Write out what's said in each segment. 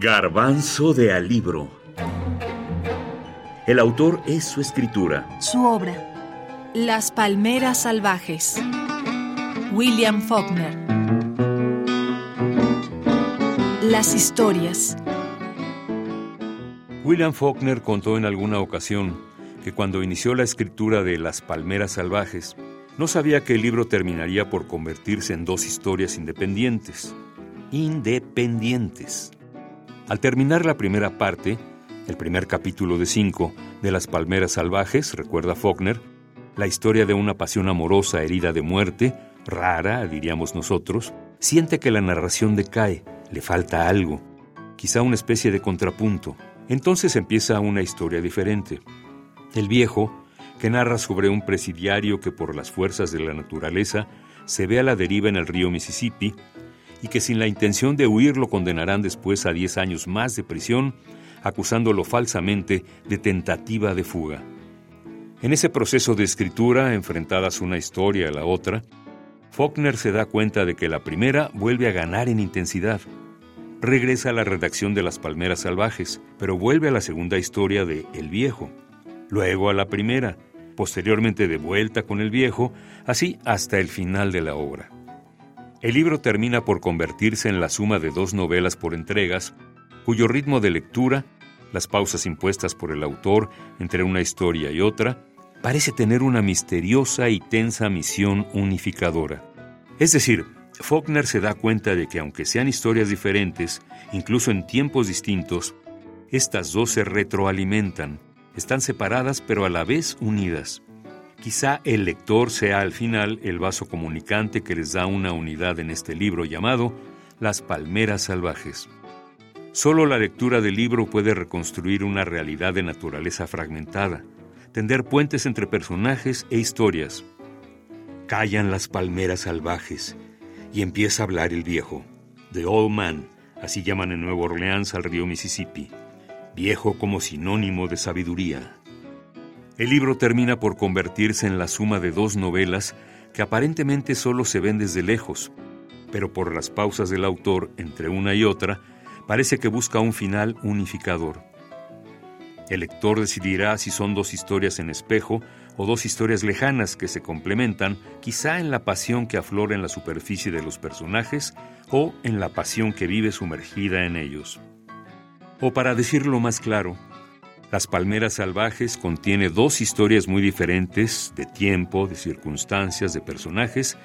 Garbanzo de Alibro. El autor es su escritura. Su obra. Las palmeras salvajes. William Faulkner. Las historias. William Faulkner contó en alguna ocasión que cuando inició la escritura de Las palmeras salvajes, no sabía que el libro terminaría por convertirse en dos historias independientes. Independientes. Al terminar la primera parte, el primer capítulo de cinco de Las Palmeras Salvajes, recuerda Faulkner, la historia de una pasión amorosa herida de muerte, rara, diríamos nosotros, siente que la narración decae, le falta algo, quizá una especie de contrapunto. Entonces empieza una historia diferente. El viejo, que narra sobre un presidiario que por las fuerzas de la naturaleza se ve a la deriva en el río Mississippi y que sin la intención de huir lo condenarán después a 10 años más de prisión, acusándolo falsamente de tentativa de fuga. En ese proceso de escritura, enfrentadas una historia a la otra, Faulkner se da cuenta de que la primera vuelve a ganar en intensidad. Regresa a la redacción de Las Palmeras Salvajes, pero vuelve a la segunda historia de El Viejo, luego a la primera, posteriormente de vuelta con el viejo, así hasta el final de la obra. El libro termina por convertirse en la suma de dos novelas por entregas, cuyo ritmo de lectura, las pausas impuestas por el autor entre una historia y otra, parece tener una misteriosa y tensa misión unificadora. Es decir, Faulkner se da cuenta de que aunque sean historias diferentes, incluso en tiempos distintos, estas dos se retroalimentan, están separadas pero a la vez unidas. Quizá el lector sea al final el vaso comunicante que les da una unidad en este libro llamado Las Palmeras Salvajes. Solo la lectura del libro puede reconstruir una realidad de naturaleza fragmentada, tender puentes entre personajes e historias. Callan las palmeras salvajes y empieza a hablar el viejo, The Old Man, así llaman en Nueva Orleans al río Mississippi viejo como sinónimo de sabiduría. El libro termina por convertirse en la suma de dos novelas que aparentemente solo se ven desde lejos, pero por las pausas del autor entre una y otra, parece que busca un final unificador. El lector decidirá si son dos historias en espejo o dos historias lejanas que se complementan, quizá en la pasión que aflora en la superficie de los personajes o en la pasión que vive sumergida en ellos. O para decirlo más claro, Las Palmeras Salvajes contiene dos historias muy diferentes de tiempo, de circunstancias, de personajes,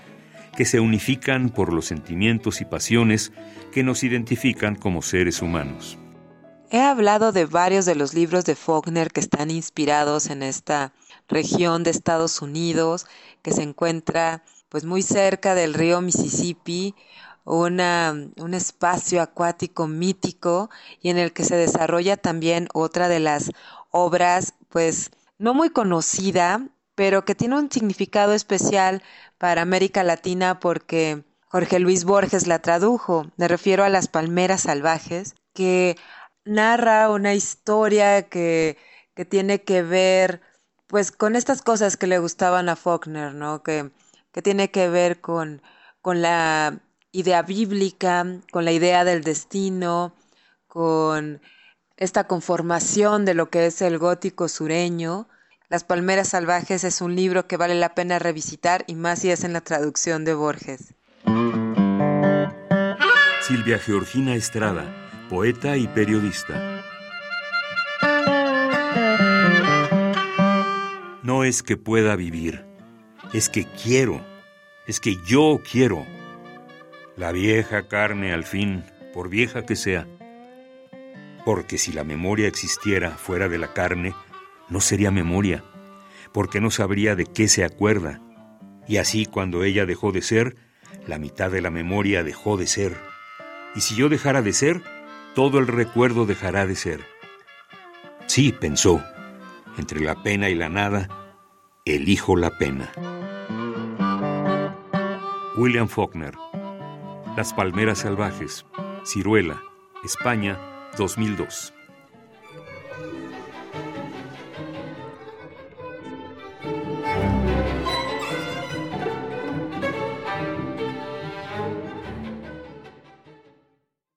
que se unifican por los sentimientos y pasiones que nos identifican como seres humanos. He hablado de varios de los libros de Faulkner que están inspirados en esta región de Estados Unidos, que se encuentra pues muy cerca del río Mississippi, una, un espacio acuático mítico y en el que se desarrolla también otra de las obras, pues no muy conocida, pero que tiene un significado especial para América Latina porque Jorge Luis Borges la tradujo. Me refiero a Las Palmeras Salvajes, que narra una historia que, que tiene que ver pues con estas cosas que le gustaban a Faulkner, ¿no? Que, que tiene que ver con, con la idea bíblica, con la idea del destino, con esta conformación de lo que es el gótico sureño. Las Palmeras Salvajes es un libro que vale la pena revisitar y más si es en la traducción de Borges. Silvia Georgina Estrada, poeta y periodista. No es que pueda vivir, es que quiero, es que yo quiero. La vieja carne al fin, por vieja que sea. Porque si la memoria existiera fuera de la carne, no sería memoria, porque no sabría de qué se acuerda. Y así cuando ella dejó de ser, la mitad de la memoria dejó de ser. Y si yo dejara de ser, todo el recuerdo dejará de ser. Sí, pensó, entre la pena y la nada, elijo la pena. William Faulkner las Palmeras Salvajes, Ciruela, España, 2002.